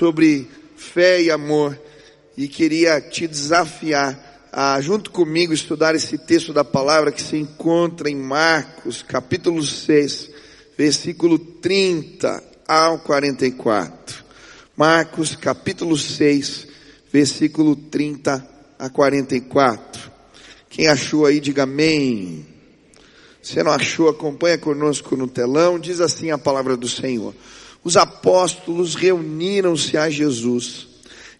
sobre fé e amor e queria te desafiar a, junto comigo, estudar esse texto da palavra que se encontra em Marcos, capítulo 6, versículo 30 ao 44. Marcos, capítulo 6, versículo 30 a 44. Quem achou aí, diga amém. Se não achou, acompanha conosco no telão. Diz assim a palavra do Senhor. Os apóstolos reuniram-se a Jesus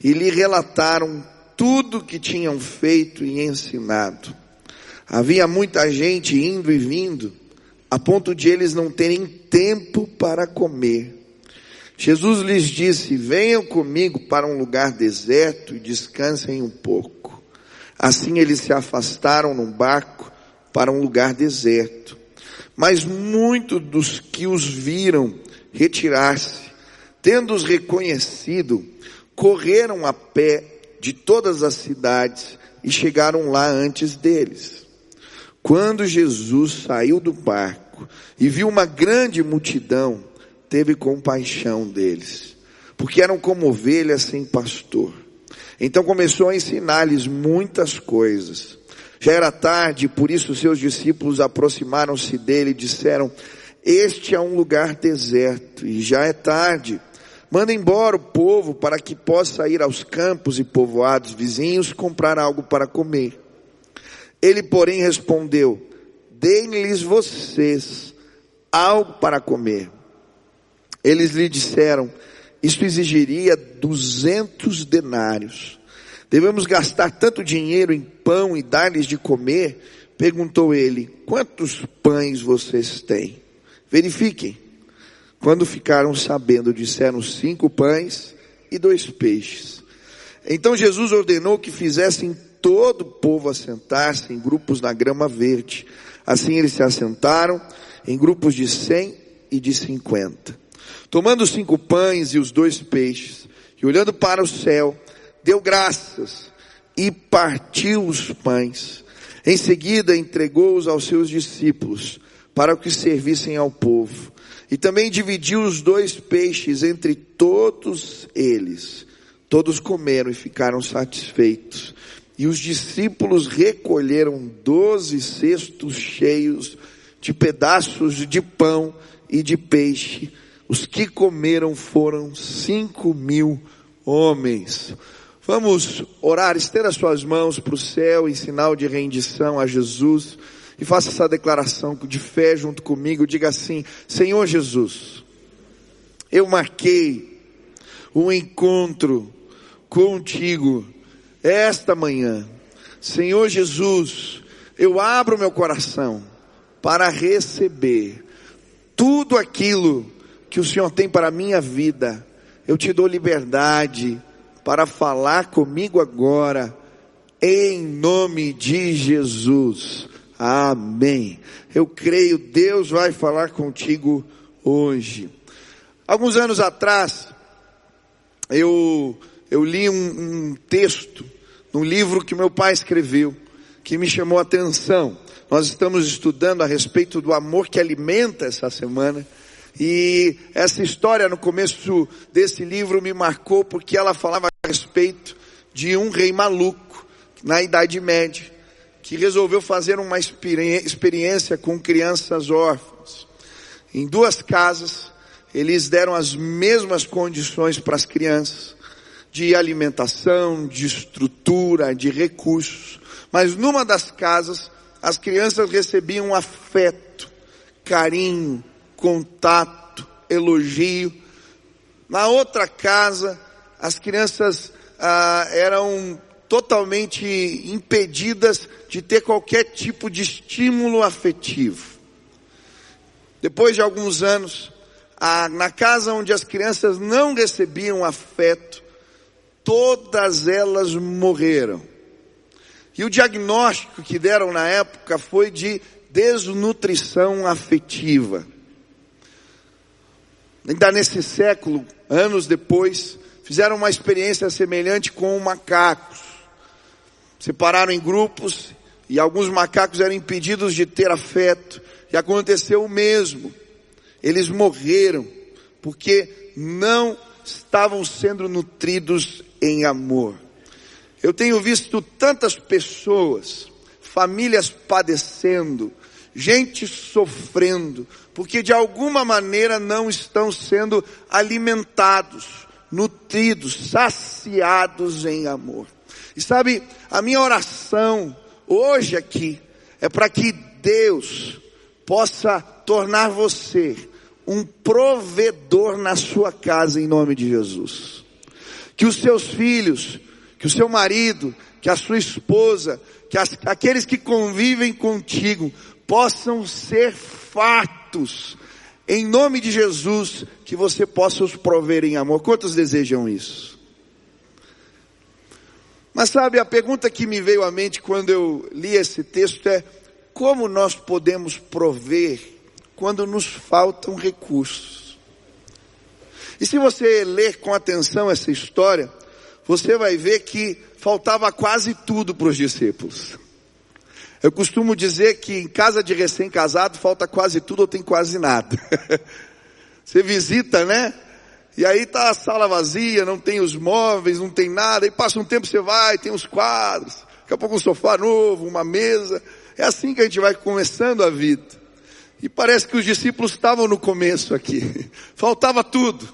e lhe relataram tudo que tinham feito e ensinado. Havia muita gente indo e vindo, a ponto de eles não terem tempo para comer. Jesus lhes disse: Venham comigo para um lugar deserto e descansem um pouco. Assim eles se afastaram num barco para um lugar deserto. Mas muitos dos que os viram retirar-se, tendo-os reconhecido, correram a pé de todas as cidades e chegaram lá antes deles. Quando Jesus saiu do barco e viu uma grande multidão, teve compaixão deles, porque eram como ovelhas sem pastor. Então começou a ensinar-lhes muitas coisas. Já era tarde, por isso seus discípulos aproximaram-se dele e disseram: Este é um lugar deserto e já é tarde. Manda embora o povo para que possa ir aos campos e povoados vizinhos comprar algo para comer. Ele, porém, respondeu: Deem-lhes vocês algo para comer. Eles lhe disseram: Isto exigiria duzentos denários. Devemos gastar tanto dinheiro em pão e dar-lhes de comer? Perguntou ele: Quantos pães vocês têm? Verifiquem. Quando ficaram sabendo, disseram cinco pães e dois peixes. Então Jesus ordenou que fizessem todo o povo assentar-se em grupos na grama verde. Assim eles se assentaram em grupos de cem e de cinquenta. Tomando os cinco pães e os dois peixes, e olhando para o céu, deu graças e partiu os pães. Em seguida entregou-os aos seus discípulos para que servissem ao povo. E também dividiu os dois peixes entre todos eles. Todos comeram e ficaram satisfeitos. E os discípulos recolheram doze cestos cheios de pedaços de pão e de peixe. Os que comeram foram cinco mil homens. Vamos orar, estenda suas mãos para o céu em sinal de rendição a Jesus e faça essa declaração de fé junto comigo. Diga assim: Senhor Jesus, eu marquei um encontro contigo esta manhã. Senhor Jesus, eu abro meu coração para receber tudo aquilo que o Senhor tem para a minha vida. Eu te dou liberdade para falar comigo agora, em nome de Jesus. Amém. Eu creio, Deus vai falar contigo hoje. Alguns anos atrás, eu, eu li um, um texto num livro que meu pai escreveu, que me chamou a atenção. Nós estamos estudando a respeito do amor que alimenta essa semana. E essa história no começo desse livro me marcou porque ela falava a respeito de um rei maluco na Idade Média que resolveu fazer uma experiência com crianças órfãs. Em duas casas, eles deram as mesmas condições para as crianças, de alimentação, de estrutura, de recursos. Mas numa das casas, as crianças recebiam afeto, carinho, contato, elogio. Na outra casa, as crianças ah, eram totalmente impedidas de ter qualquer tipo de estímulo afetivo. Depois de alguns anos, a, na casa onde as crianças não recebiam afeto, todas elas morreram. E o diagnóstico que deram na época foi de desnutrição afetiva. Ainda nesse século, anos depois, fizeram uma experiência semelhante com macacos separaram em grupos e alguns macacos eram impedidos de ter afeto. E aconteceu o mesmo. Eles morreram porque não estavam sendo nutridos em amor. Eu tenho visto tantas pessoas, famílias padecendo, gente sofrendo, porque de alguma maneira não estão sendo alimentados, nutridos, saciados em amor. E sabe, a minha oração hoje aqui é para que Deus possa tornar você um provedor na sua casa em nome de Jesus. Que os seus filhos, que o seu marido, que a sua esposa, que as, aqueles que convivem contigo possam ser fatos em nome de Jesus, que você possa os prover em amor. Quantos desejam isso? Mas sabe, a pergunta que me veio à mente quando eu li esse texto é: como nós podemos prover quando nos faltam recursos? E se você ler com atenção essa história, você vai ver que faltava quase tudo para os discípulos. Eu costumo dizer que em casa de recém-casado falta quase tudo ou tem quase nada. você visita, né? E aí tá a sala vazia, não tem os móveis, não tem nada. E passa um tempo você vai, tem os quadros. Daqui a pouco um sofá novo, uma mesa. É assim que a gente vai começando a vida. E parece que os discípulos estavam no começo aqui. Faltava tudo.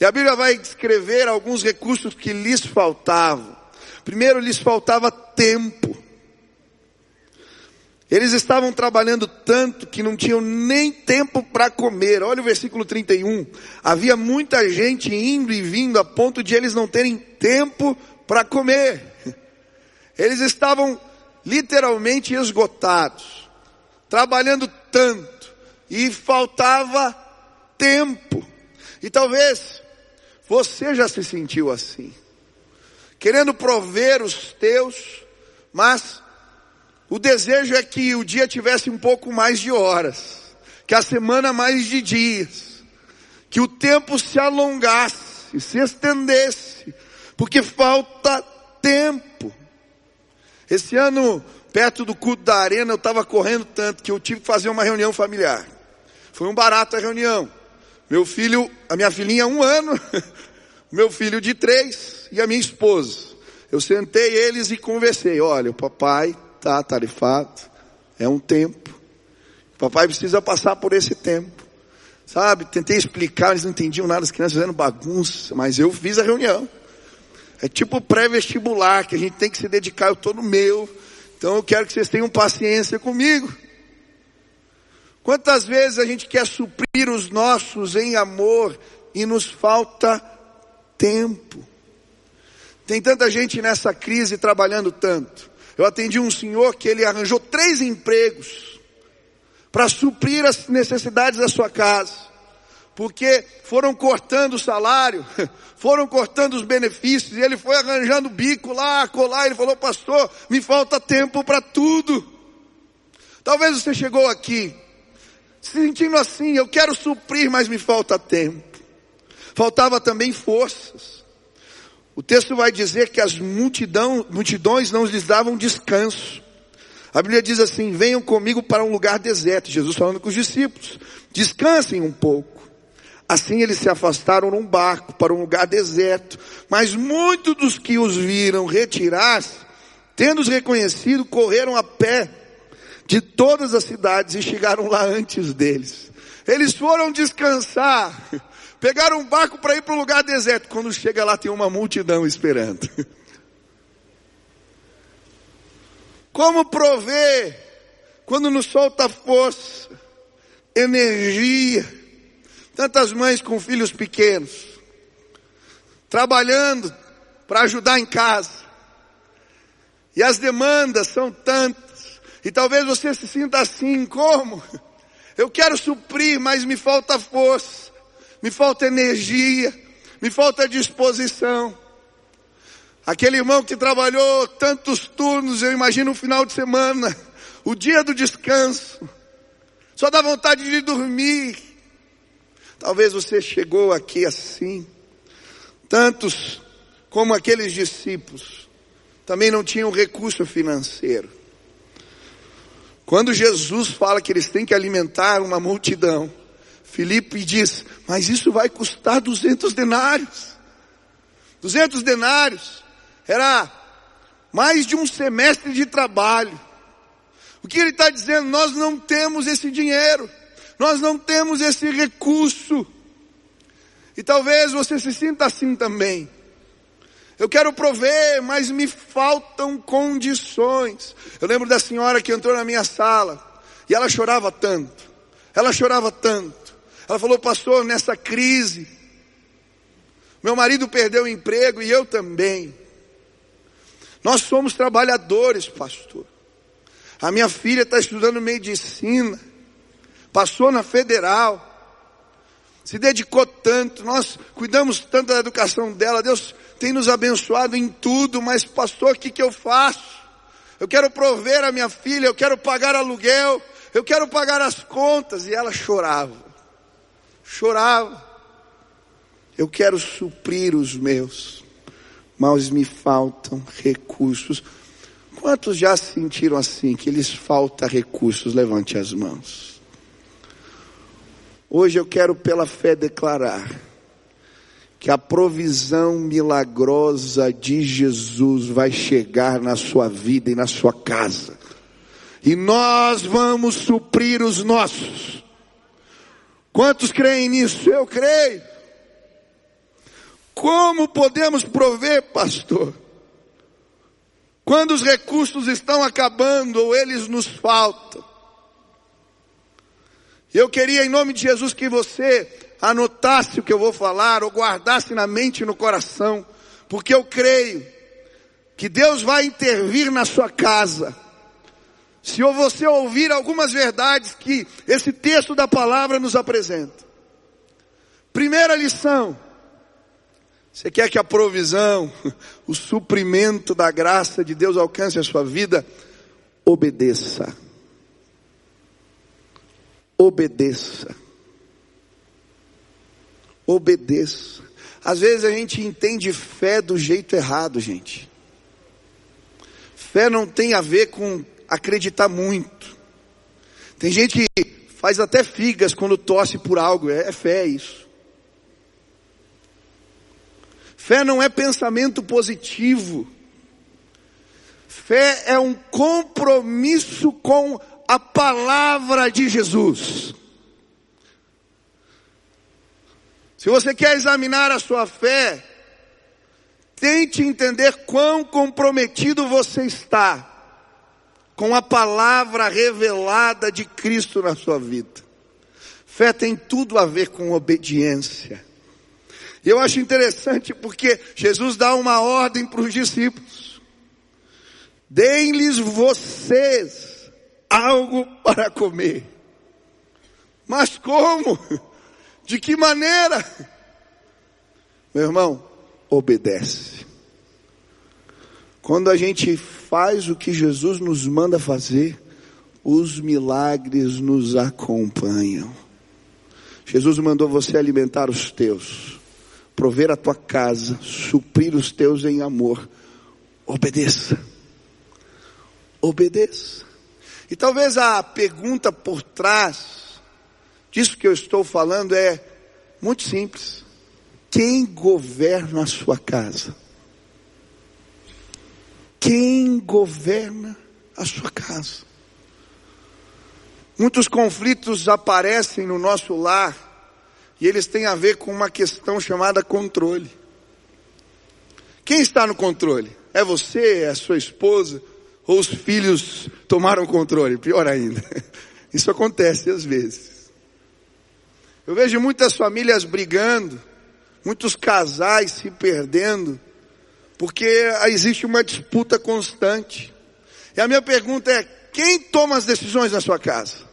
E a Bíblia vai descrever alguns recursos que lhes faltavam. Primeiro, lhes faltava tempo. Eles estavam trabalhando tanto que não tinham nem tempo para comer. Olha o versículo 31. Havia muita gente indo e vindo a ponto de eles não terem tempo para comer. Eles estavam literalmente esgotados, trabalhando tanto e faltava tempo. E talvez você já se sentiu assim, querendo prover os teus, mas o desejo é que o dia tivesse um pouco mais de horas, que a semana mais de dias, que o tempo se alongasse, se estendesse, porque falta tempo. Esse ano, perto do culto da arena, eu estava correndo tanto que eu tive que fazer uma reunião familiar. Foi um barato a reunião. Meu filho, a minha filhinha um ano, meu filho de três e a minha esposa. Eu sentei eles e conversei. Olha, o papai está tarifado, é um tempo. Papai precisa passar por esse tempo. Sabe, tentei explicar, eles não entendiam nada, as crianças fazendo bagunça, mas eu fiz a reunião. É tipo pré-vestibular, que a gente tem que se dedicar, eu estou no meu. Então eu quero que vocês tenham paciência comigo. Quantas vezes a gente quer suprir os nossos em amor e nos falta tempo? Tem tanta gente nessa crise trabalhando tanto. Eu atendi um senhor que ele arranjou três empregos para suprir as necessidades da sua casa. Porque foram cortando o salário, foram cortando os benefícios, e ele foi arranjando bico lá, colar, ele falou, pastor, me falta tempo para tudo. Talvez você chegou aqui, se sentindo assim, eu quero suprir, mas me falta tempo. Faltava também forças. O texto vai dizer que as multidão, multidões não lhes davam descanso. A Bíblia diz assim: venham comigo para um lugar deserto. Jesus falando com os discípulos: descansem um pouco. Assim eles se afastaram num barco para um lugar deserto. Mas muitos dos que os viram retirar-se, tendo-os reconhecido, correram a pé de todas as cidades e chegaram lá antes deles. Eles foram descansar. Pegaram um barco para ir para um lugar deserto. Quando chega lá tem uma multidão esperando. Como prover quando nos solta força, energia? Tantas mães com filhos pequenos, trabalhando para ajudar em casa. E as demandas são tantas. E talvez você se sinta assim, como? Eu quero suprir, mas me falta força me falta energia, me falta disposição. Aquele irmão que trabalhou tantos turnos, eu imagino o final de semana, o dia do descanso, só dá vontade de dormir. Talvez você chegou aqui assim, tantos como aqueles discípulos, também não tinham recurso financeiro. Quando Jesus fala que eles têm que alimentar uma multidão, Filipe diz, mas isso vai custar 200 denários. 200 denários era mais de um semestre de trabalho. O que ele está dizendo? Nós não temos esse dinheiro, nós não temos esse recurso. E talvez você se sinta assim também. Eu quero prover, mas me faltam condições. Eu lembro da senhora que entrou na minha sala e ela chorava tanto. Ela chorava tanto. Ela falou, pastor, nessa crise, meu marido perdeu o emprego e eu também. Nós somos trabalhadores, pastor. A minha filha está estudando medicina, passou na federal, se dedicou tanto, nós cuidamos tanto da educação dela, Deus tem nos abençoado em tudo, mas pastor, o que, que eu faço? Eu quero prover a minha filha, eu quero pagar aluguel, eu quero pagar as contas. E ela chorava, chorava. Eu quero suprir os meus, mas me faltam recursos. Quantos já sentiram assim, que lhes falta recursos? Levante as mãos. Hoje eu quero pela fé declarar que a provisão milagrosa de Jesus vai chegar na sua vida e na sua casa. E nós vamos suprir os nossos. Quantos creem nisso? Eu creio. Como podemos prover, pastor? Quando os recursos estão acabando ou eles nos faltam. Eu queria, em nome de Jesus, que você anotasse o que eu vou falar ou guardasse na mente e no coração, porque eu creio que Deus vai intervir na sua casa. Se você ouvir algumas verdades que esse texto da palavra nos apresenta. Primeira lição. Você quer que a provisão, o suprimento da graça de Deus alcance a sua vida? Obedeça. Obedeça obedeça. Às vezes a gente entende fé do jeito errado, gente. Fé não tem a ver com acreditar muito. Tem gente que faz até figas quando torce por algo, é, é fé isso. Fé não é pensamento positivo. Fé é um compromisso com a palavra de Jesus. Se você quer examinar a sua fé, tente entender quão comprometido você está com a palavra revelada de Cristo na sua vida. Fé tem tudo a ver com obediência. Eu acho interessante porque Jesus dá uma ordem para os discípulos. Deem-lhes vocês algo para comer. Mas como? De que maneira? Meu irmão, obedece. Quando a gente faz o que Jesus nos manda fazer, os milagres nos acompanham. Jesus mandou você alimentar os teus, prover a tua casa, suprir os teus em amor. Obedeça. Obedeça. E talvez a pergunta por trás disso que eu estou falando é muito simples. Quem governa a sua casa? Quem governa a sua casa? Muitos conflitos aparecem no nosso lar e eles têm a ver com uma questão chamada controle. Quem está no controle? É você, é a sua esposa, ou os filhos tomaram controle? Pior ainda. Isso acontece às vezes. Eu vejo muitas famílias brigando, muitos casais se perdendo, porque existe uma disputa constante. E a minha pergunta é: quem toma as decisões na sua casa?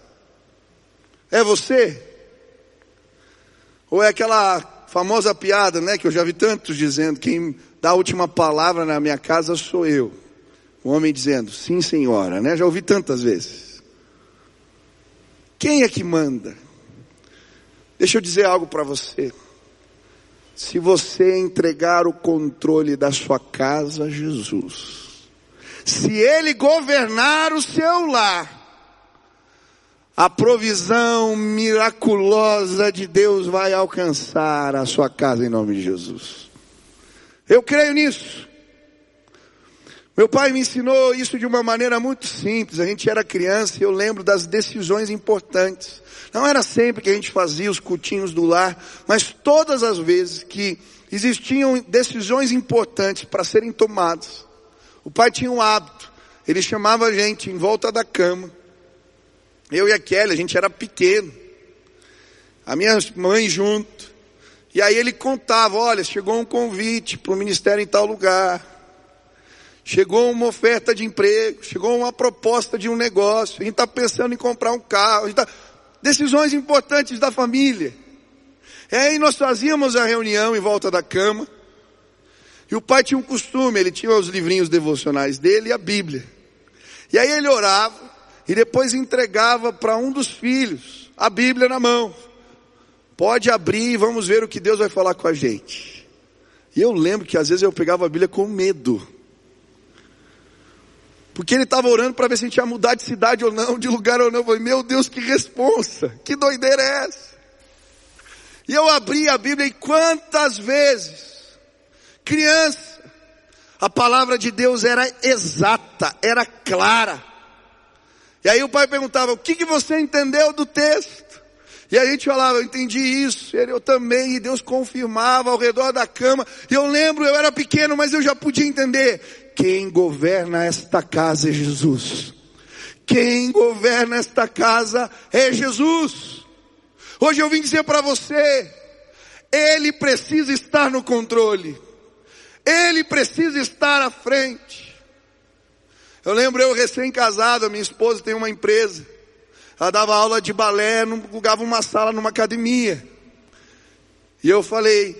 É você? Ou é aquela famosa piada, né, que eu já vi tantos dizendo, quem dá a última palavra na minha casa sou eu. O homem dizendo, sim senhora, né? Já ouvi tantas vezes. Quem é que manda? Deixa eu dizer algo para você. Se você entregar o controle da sua casa a Jesus, se Ele governar o seu lar, a provisão miraculosa de Deus vai alcançar a sua casa em nome de Jesus. Eu creio nisso. Meu pai me ensinou isso de uma maneira muito simples. A gente era criança e eu lembro das decisões importantes. Não era sempre que a gente fazia os cultinhos do lar, mas todas as vezes que existiam decisões importantes para serem tomadas. O pai tinha um hábito. Ele chamava a gente em volta da cama eu e a Kelly, a gente era pequeno. A minha mãe junto. E aí ele contava, olha, chegou um convite para o ministério em tal lugar. Chegou uma oferta de emprego, chegou uma proposta de um negócio, a gente está pensando em comprar um carro, tá... decisões importantes da família. E aí nós fazíamos a reunião em volta da cama, e o pai tinha um costume, ele tinha os livrinhos devocionais dele e a Bíblia. E aí ele orava, e depois entregava para um dos filhos a Bíblia na mão. Pode abrir e vamos ver o que Deus vai falar com a gente. E eu lembro que às vezes eu pegava a Bíblia com medo. Porque ele estava orando para ver se a gente ia mudar de cidade ou não, de lugar ou não. Eu falei, meu Deus, que responsa, que doideira é essa? E eu abri a Bíblia e quantas vezes, criança, a palavra de Deus era exata, era clara. E aí o pai perguntava, o que, que você entendeu do texto? E a gente falava, eu entendi isso, eu também, e Deus confirmava ao redor da cama. E eu lembro, eu era pequeno, mas eu já podia entender. Quem governa esta casa é Jesus. Quem governa esta casa é Jesus. Hoje eu vim dizer para você, Ele precisa estar no controle. Ele precisa estar à frente. Eu lembro eu recém-casado, minha esposa tem uma empresa. Ela dava aula de balé, alugava uma sala numa academia. E eu falei,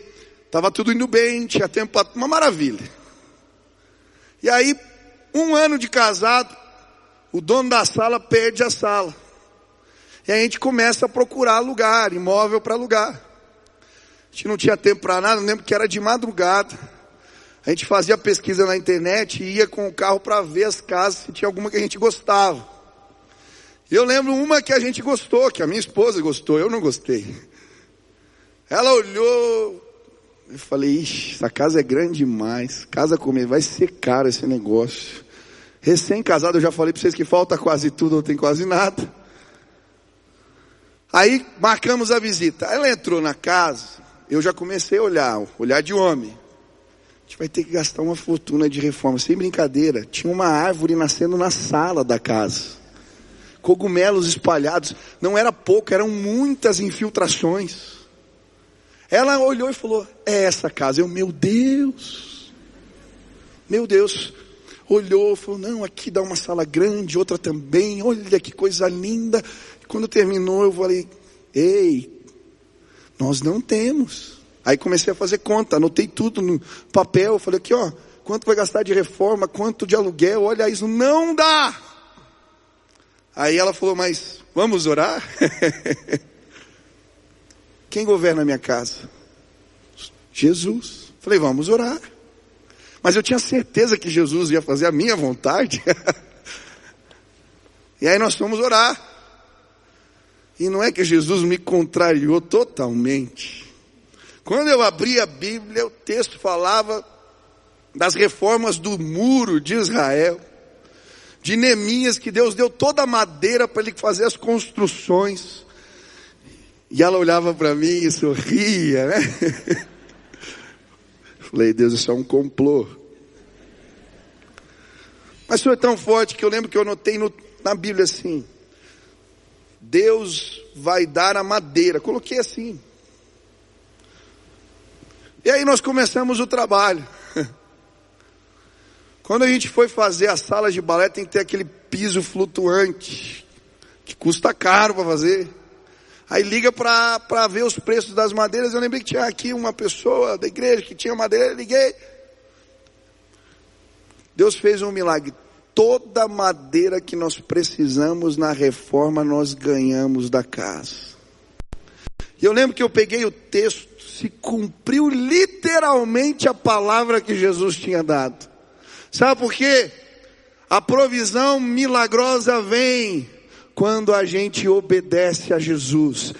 estava tudo indo bem, tinha tempo para uma maravilha. E aí, um ano de casado, o dono da sala perde a sala. E a gente começa a procurar lugar, imóvel para alugar. A gente não tinha tempo para nada, eu lembro que era de madrugada. A gente fazia pesquisa na internet e ia com o carro para ver as casas se tinha alguma que a gente gostava. Eu lembro uma que a gente gostou, que a minha esposa gostou, eu não gostei. Ela olhou, eu falei, ixi, essa casa é grande demais, casa comer, vai ser caro esse negócio. Recém-casado, eu já falei para vocês que falta quase tudo, não tem quase nada. Aí marcamos a visita. Ela entrou na casa, eu já comecei a olhar, olhar de homem gente vai ter que gastar uma fortuna de reforma. Sem brincadeira, tinha uma árvore nascendo na sala da casa. Cogumelos espalhados. Não era pouco, eram muitas infiltrações. Ela olhou e falou: É essa casa. Eu, meu Deus. Meu Deus. Olhou, falou: Não, aqui dá uma sala grande, outra também. Olha que coisa linda. Quando terminou, eu falei: Ei, nós não temos. Aí comecei a fazer conta, anotei tudo no papel, falei aqui ó, quanto vai gastar de reforma, quanto de aluguel, olha isso, não dá. Aí ela falou, mas vamos orar? Quem governa a minha casa? Jesus. Falei, vamos orar. Mas eu tinha certeza que Jesus ia fazer a minha vontade. e aí nós fomos orar. E não é que Jesus me contrariou totalmente. Quando eu abri a Bíblia, o texto falava das reformas do muro de Israel, de Neemias, que Deus deu toda a madeira para ele fazer as construções. E ela olhava para mim e sorria, né? Falei, Deus, isso é um complô. Mas foi tão forte que eu lembro que eu anotei no, na Bíblia assim: Deus vai dar a madeira. Coloquei assim. E aí nós começamos o trabalho. Quando a gente foi fazer a sala de balé, tem que ter aquele piso flutuante, que custa caro para fazer. Aí liga para ver os preços das madeiras. Eu lembrei que tinha aqui uma pessoa da igreja que tinha madeira, liguei. Deus fez um milagre. Toda madeira que nós precisamos na reforma, nós ganhamos da casa. E eu lembro que eu peguei o texto se cumpriu literalmente a palavra que Jesus tinha dado. Sabe por quê? A provisão milagrosa vem quando a gente obedece a Jesus.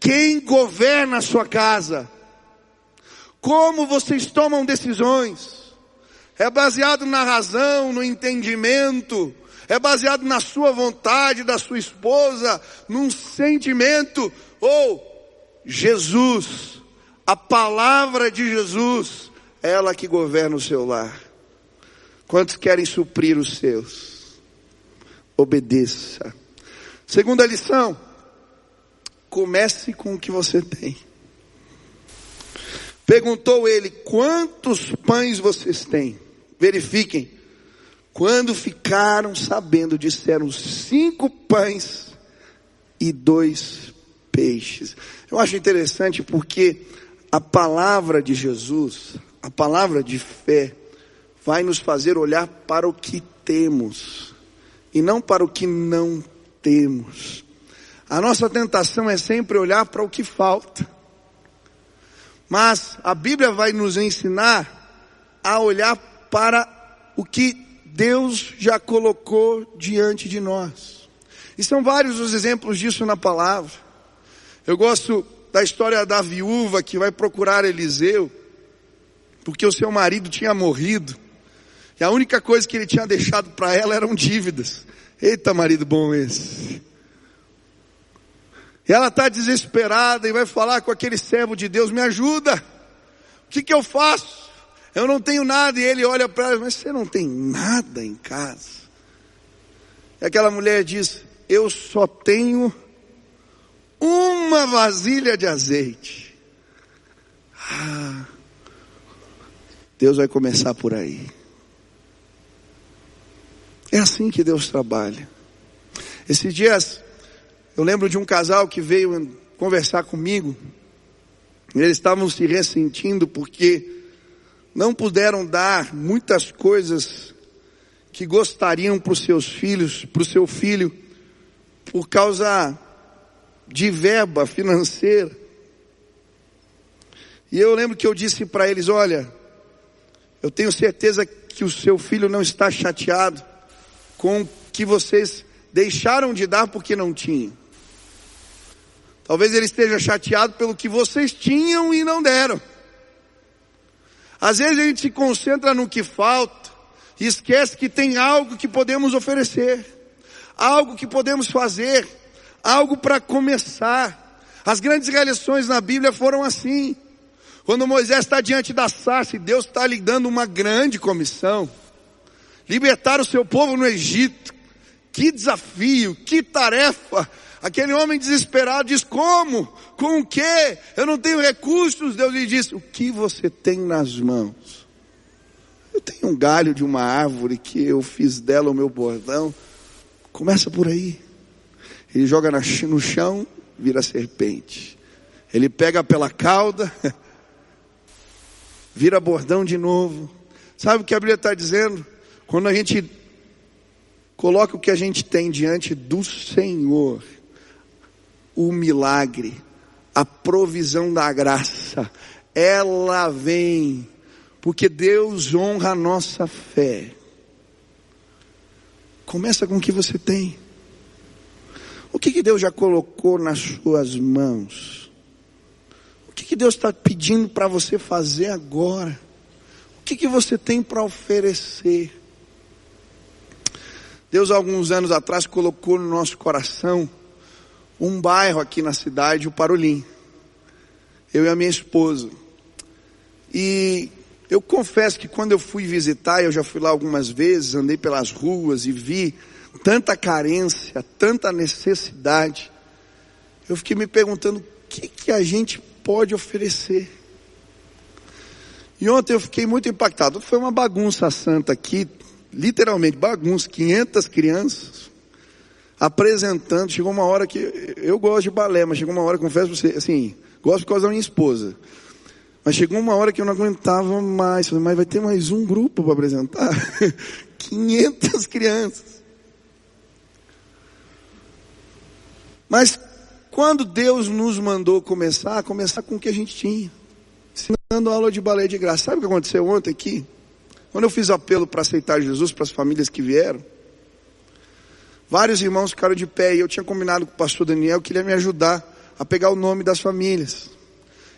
Quem governa a sua casa? Como vocês tomam decisões? É baseado na razão, no entendimento, é baseado na sua vontade, da sua esposa, num sentimento, ou Jesus, a palavra de Jesus, é ela que governa o seu lar. Quantos querem suprir os seus? Obedeça. Segunda lição, comece com o que você tem. Perguntou ele: quantos pães vocês têm? Verifiquem. Quando ficaram sabendo, disseram cinco pães e dois peixes. Eu acho interessante porque a palavra de Jesus, a palavra de fé, vai nos fazer olhar para o que temos e não para o que não temos. A nossa tentação é sempre olhar para o que falta. Mas a Bíblia vai nos ensinar a olhar para o que Deus já colocou diante de nós. E são vários os exemplos disso na palavra. Eu gosto da história da viúva que vai procurar Eliseu, porque o seu marido tinha morrido. E a única coisa que ele tinha deixado para ela eram dívidas. Eita, marido bom esse. E ela está desesperada e vai falar com aquele servo de Deus: Me ajuda, o que, que eu faço? Eu não tenho nada. E ele olha para ela, mas você não tem nada em casa. E aquela mulher diz: Eu só tenho uma vasilha de azeite. Ah, Deus vai começar por aí. É assim que Deus trabalha. Esses dias, eu lembro de um casal que veio conversar comigo. Eles estavam se ressentindo porque não puderam dar muitas coisas que gostariam para os seus filhos, para o seu filho, por causa de verba financeira. E eu lembro que eu disse para eles: olha, eu tenho certeza que o seu filho não está chateado com que vocês deixaram de dar porque não tinham. Talvez ele esteja chateado pelo que vocês tinham e não deram. Às vezes a gente se concentra no que falta e esquece que tem algo que podemos oferecer, algo que podemos fazer, algo para começar. As grandes realizações na Bíblia foram assim. Quando Moisés está diante da sarça e Deus está lhe dando uma grande comissão, libertar o seu povo no Egito. Que desafio, que tarefa. Aquele homem desesperado diz: Como? Com o quê? Eu não tenho recursos. Deus lhe disse: O que você tem nas mãos? Eu tenho um galho de uma árvore que eu fiz dela o meu bordão. Começa por aí. Ele joga no chão, vira serpente. Ele pega pela cauda, vira bordão de novo. Sabe o que a Bíblia está dizendo? Quando a gente coloca o que a gente tem diante do Senhor, o milagre, a provisão da graça, ela vem, porque Deus honra a nossa fé. Começa com o que você tem. O que, que Deus já colocou nas suas mãos? O que, que Deus está pedindo para você fazer agora? O que, que você tem para oferecer? Deus, alguns anos atrás, colocou no nosso coração um bairro aqui na cidade, o Parolim. Eu e a minha esposa. E eu confesso que quando eu fui visitar, eu já fui lá algumas vezes, andei pelas ruas e vi tanta carência, tanta necessidade. Eu fiquei me perguntando o que, que a gente pode oferecer. E ontem eu fiquei muito impactado. Foi uma bagunça santa aqui, literalmente bagunça, 500 crianças apresentando. Chegou uma hora que eu gosto de balé, mas chegou uma hora, confesso pra você, assim, gosto por causa da minha esposa. Mas chegou uma hora que eu não aguentava mais. Falei, mas vai ter mais um grupo para apresentar? 500 crianças. Mas quando Deus nos mandou começar, começar com o que a gente tinha. Ensinando aula de balé de graça. Sabe o que aconteceu ontem aqui? Quando eu fiz apelo para aceitar Jesus para as famílias que vieram, Vários irmãos ficaram de pé e eu tinha combinado com o pastor Daniel que ele ia me ajudar a pegar o nome das famílias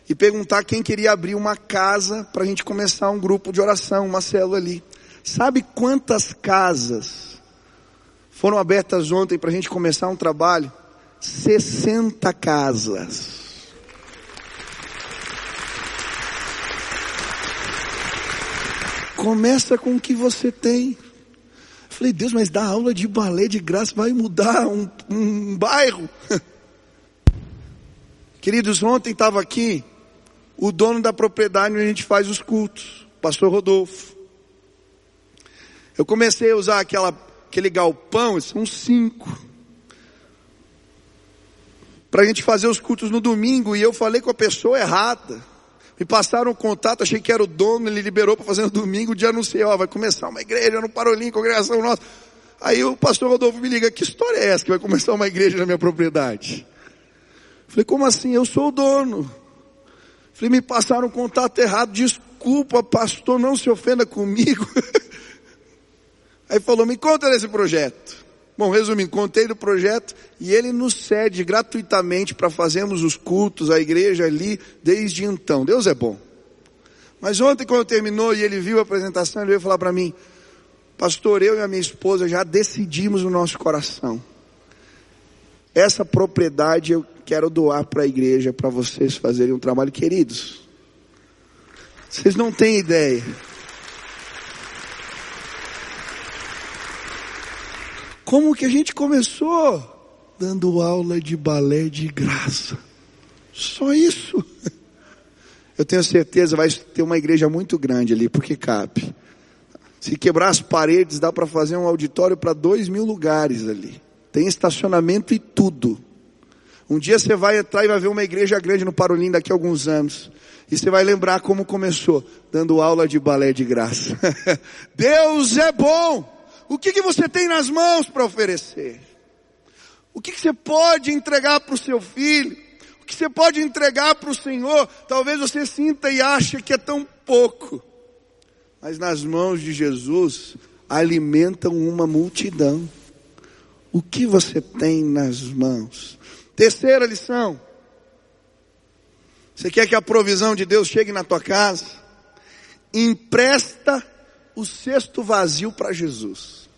e perguntar quem queria abrir uma casa para a gente começar um grupo de oração, uma célula ali. Sabe quantas casas foram abertas ontem para a gente começar um trabalho? 60 casas. Começa com o que você tem. Falei, Deus, mas dar aula de balé de graça vai mudar um, um bairro. Queridos, ontem estava aqui o dono da propriedade onde a gente faz os cultos, pastor Rodolfo. Eu comecei a usar aquela, aquele galpão, são cinco, para a gente fazer os cultos no domingo, e eu falei com a pessoa errada. Me passaram o contato, achei que era o dono, ele liberou para fazer no domingo, o dia anunciei, ó, vai começar uma igreja no Parolim, congregação nossa. Aí o pastor Rodolfo me liga, que história é essa que vai começar uma igreja na minha propriedade? Falei, como assim? Eu sou o dono. Falei, me passaram o contato errado, desculpa pastor, não se ofenda comigo. Aí falou, me conta desse projeto. Bom, resumindo, contei do projeto e ele nos cede gratuitamente para fazermos os cultos, a igreja ali, desde então. Deus é bom. Mas ontem, quando terminou e ele viu a apresentação, ele veio falar para mim, pastor, eu e a minha esposa já decidimos no nosso coração. Essa propriedade eu quero doar para a igreja, para vocês fazerem um trabalho, queridos. Vocês não têm ideia. Como que a gente começou? Dando aula de balé de graça. Só isso. Eu tenho certeza vai ter uma igreja muito grande ali, porque cabe. Se quebrar as paredes, dá para fazer um auditório para dois mil lugares ali. Tem estacionamento e tudo. Um dia você vai entrar e vai ver uma igreja grande no Parolim daqui a alguns anos. E você vai lembrar como começou, dando aula de balé de graça. Deus é bom! O que, que você tem nas mãos para oferecer? O que, que você pode entregar para o seu filho? O que você pode entregar para o Senhor? Talvez você sinta e ache que é tão pouco. Mas nas mãos de Jesus alimentam uma multidão. O que você tem nas mãos? Terceira lição. Você quer que a provisão de Deus chegue na tua casa? Empresta o cesto vazio para Jesus.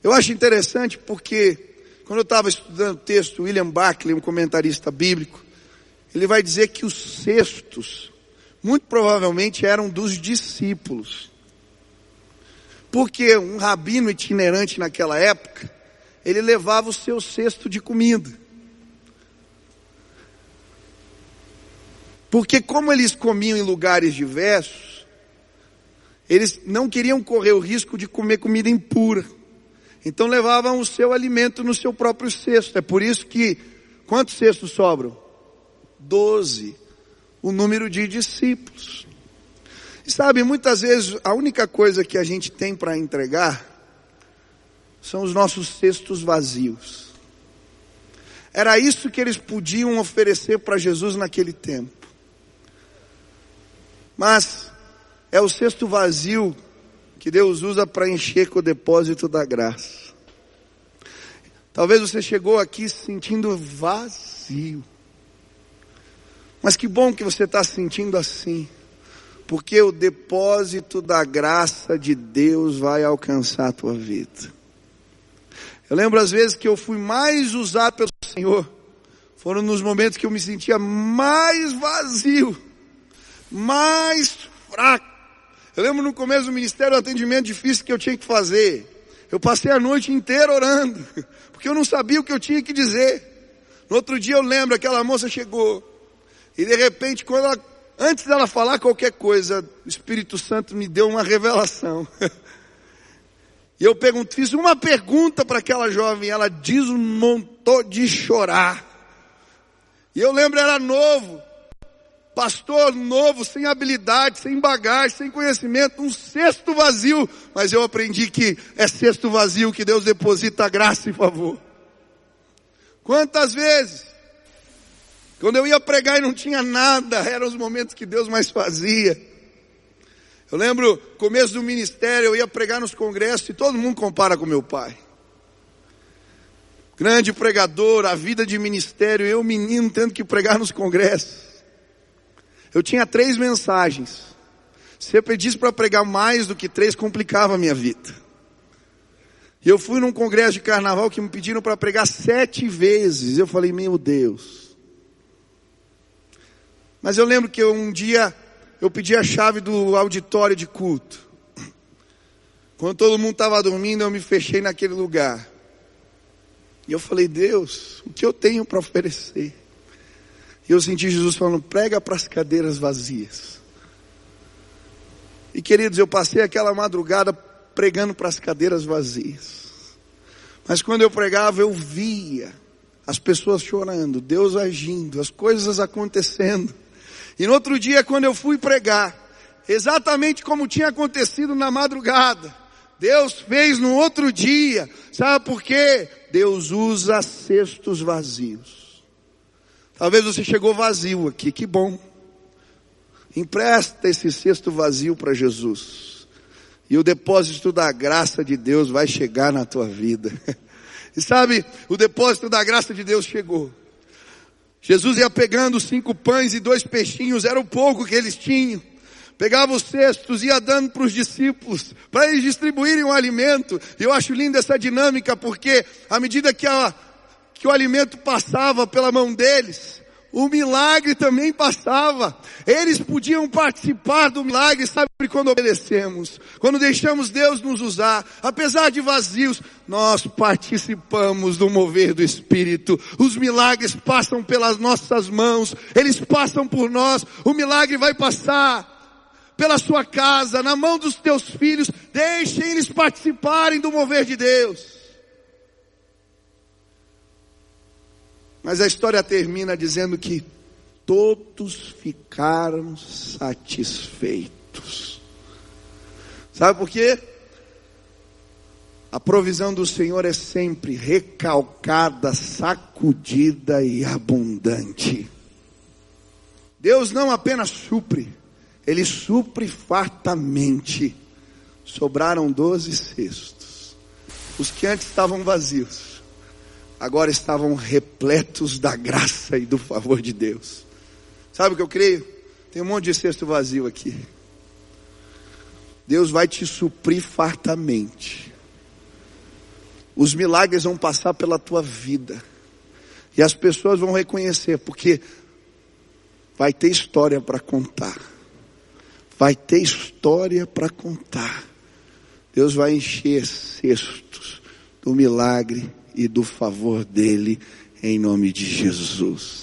Eu acho interessante porque, quando eu estava estudando o texto, William Buckley, um comentarista bíblico, ele vai dizer que os cestos, muito provavelmente, eram dos discípulos. Porque um rabino itinerante naquela época, ele levava o seu cesto de comida. Porque como eles comiam em lugares diversos, eles não queriam correr o risco de comer comida impura. Então levavam o seu alimento no seu próprio cesto. É por isso que, quantos cestos sobram? Doze. O número de discípulos. E sabe, muitas vezes a única coisa que a gente tem para entregar são os nossos cestos vazios. Era isso que eles podiam oferecer para Jesus naquele tempo. Mas é o cesto vazio que Deus usa para encher com o depósito da graça. Talvez você chegou aqui se sentindo vazio. Mas que bom que você está se sentindo assim. Porque o depósito da graça de Deus vai alcançar a tua vida. Eu lembro às vezes que eu fui mais usado pelo Senhor. Foram nos momentos que eu me sentia mais vazio, mais fraco eu lembro no começo do ministério o atendimento difícil que eu tinha que fazer. Eu passei a noite inteira orando, porque eu não sabia o que eu tinha que dizer. No outro dia eu lembro, aquela moça chegou, e de repente, quando ela, antes dela falar qualquer coisa, o Espírito Santo me deu uma revelação. E eu pergunto, fiz uma pergunta para aquela jovem, ela desmontou de chorar. E eu lembro, era novo pastor novo, sem habilidade, sem bagagem, sem conhecimento, um cesto vazio, mas eu aprendi que é cesto vazio que Deus deposita graça e favor. Quantas vezes, quando eu ia pregar e não tinha nada, eram os momentos que Deus mais fazia. Eu lembro, começo do ministério, eu ia pregar nos congressos e todo mundo compara com meu pai. Grande pregador, a vida de ministério, eu menino tendo que pregar nos congressos. Eu tinha três mensagens. Se eu pedisse para pregar mais do que três, complicava a minha vida. E eu fui num congresso de carnaval que me pediram para pregar sete vezes. Eu falei, meu Deus. Mas eu lembro que um dia eu pedi a chave do auditório de culto. Quando todo mundo estava dormindo, eu me fechei naquele lugar. E eu falei, Deus, o que eu tenho para oferecer? E eu senti Jesus falando, prega para as cadeiras vazias. E queridos, eu passei aquela madrugada pregando para as cadeiras vazias. Mas quando eu pregava, eu via as pessoas chorando, Deus agindo, as coisas acontecendo. E no outro dia, quando eu fui pregar, exatamente como tinha acontecido na madrugada, Deus fez no outro dia. Sabe por quê? Deus usa cestos vazios. Talvez você chegou vazio aqui, que bom. Empresta esse cesto vazio para Jesus. E o depósito da graça de Deus vai chegar na tua vida. E sabe, o depósito da graça de Deus chegou. Jesus ia pegando cinco pães e dois peixinhos, era o pouco que eles tinham. Pegava os cestos, ia dando para os discípulos, para eles distribuírem o alimento. E eu acho linda essa dinâmica, porque à medida que, a, que o alimento passava pela mão deles, o milagre também passava. Eles podiam participar do milagre, sabe quando obedecemos, quando deixamos Deus nos usar, apesar de vazios, nós participamos do mover do Espírito. Os milagres passam pelas nossas mãos, eles passam por nós, o milagre vai passar pela sua casa, na mão dos teus filhos, deixem eles participarem do mover de Deus. Mas a história termina dizendo que todos ficaram satisfeitos. Sabe por quê? A provisão do Senhor é sempre recalcada, sacudida e abundante. Deus não apenas supre, Ele supre fartamente. Sobraram doze cestos. Os que antes estavam vazios agora estavam repletos da graça e do favor de Deus. Sabe o que eu creio? Tem um monte de cesto vazio aqui. Deus vai te suprir fartamente. Os milagres vão passar pela tua vida. E as pessoas vão reconhecer, porque vai ter história para contar. Vai ter história para contar. Deus vai encher cestos do milagre e do favor dele, em nome de Jesus.